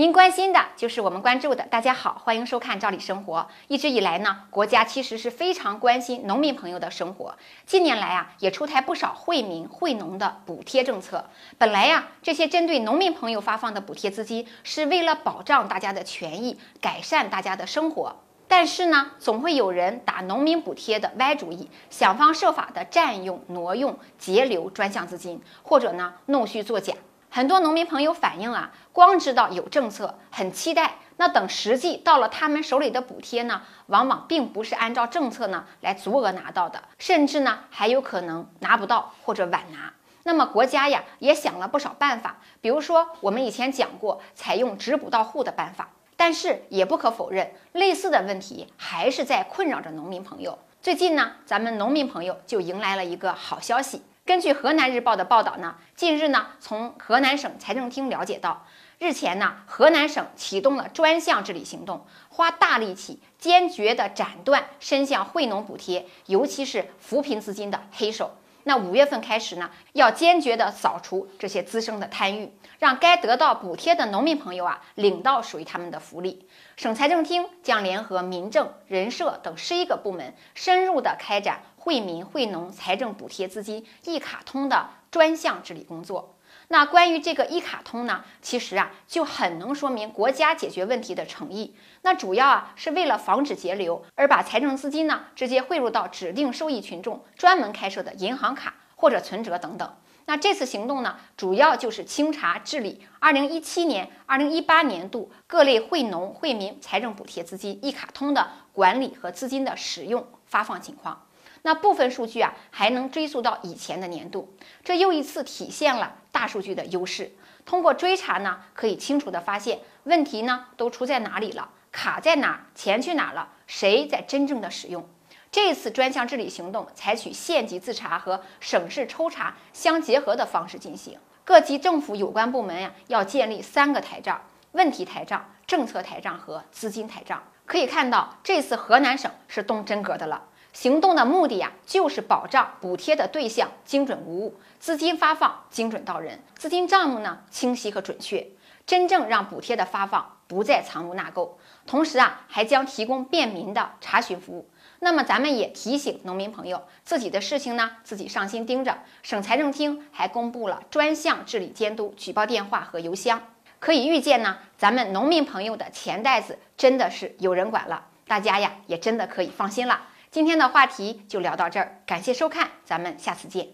您关心的就是我们关注的。大家好，欢迎收看《赵理生活》。一直以来呢，国家其实是非常关心农民朋友的生活。近年来啊，也出台不少惠民惠农的补贴政策。本来呀，这些针对农民朋友发放的补贴资金，是为了保障大家的权益，改善大家的生活。但是呢，总会有人打农民补贴的歪主意，想方设法的占用、挪用、截留专项资金，或者呢，弄虚作假。很多农民朋友反映啊，光知道有政策，很期待，那等实际到了他们手里的补贴呢，往往并不是按照政策呢来足额拿到的，甚至呢还有可能拿不到或者晚拿。那么国家呀也想了不少办法，比如说我们以前讲过采用直补到户的办法，但是也不可否认，类似的问题还是在困扰着农民朋友。最近呢，咱们农民朋友就迎来了一个好消息。根据河南日报的报道呢，近日呢，从河南省财政厅了解到，日前呢，河南省启动了专项治理行动，花大力气，坚决地斩断伸向惠农补贴，尤其是扶贫资金的黑手。那五月份开始呢，要坚决的扫除这些滋生的贪欲，让该得到补贴的农民朋友啊，领到属于他们的福利。省财政厅将联合民政、人社等十一个部门，深入的开展惠民惠农财政补贴资金一卡通的专项治理工作。那关于这个一卡通呢，其实啊，就很能说明国家解决问题的诚意。那主要啊，是为了防止截流，而把财政资金呢，直接汇入到指定受益群众专门开设的银行卡或者存折等等。那这次行动呢，主要就是清查治理二零一七年、二零一八年度各类惠农惠民财政补贴资金一卡通的管理和资金的使用发放情况。那部分数据啊，还能追溯到以前的年度，这又一次体现了大数据的优势。通过追查呢，可以清楚地发现问题呢都出在哪里了，卡在哪，钱去哪了，谁在真正的使用。这次专项治理行动采取县级自查和省市抽查相结合的方式进行，各级政府有关部门呀要建立三个台账：问题台账、政策台账和资金台账。可以看到，这次河南省是动真格的了。行动的目的呀，就是保障补贴的对象精准无误，资金发放精准到人，资金账目呢清晰和准确，真正让补贴的发放不再藏污纳垢。同时啊，还将提供便民的查询服务。那么咱们也提醒农民朋友，自己的事情呢自己上心盯着。省财政厅还公布了专项治理监督举报电话和邮箱，可以预见呢，咱们农民朋友的钱袋子真的是有人管了，大家呀也真的可以放心了。今天的话题就聊到这儿，感谢收看，咱们下次见。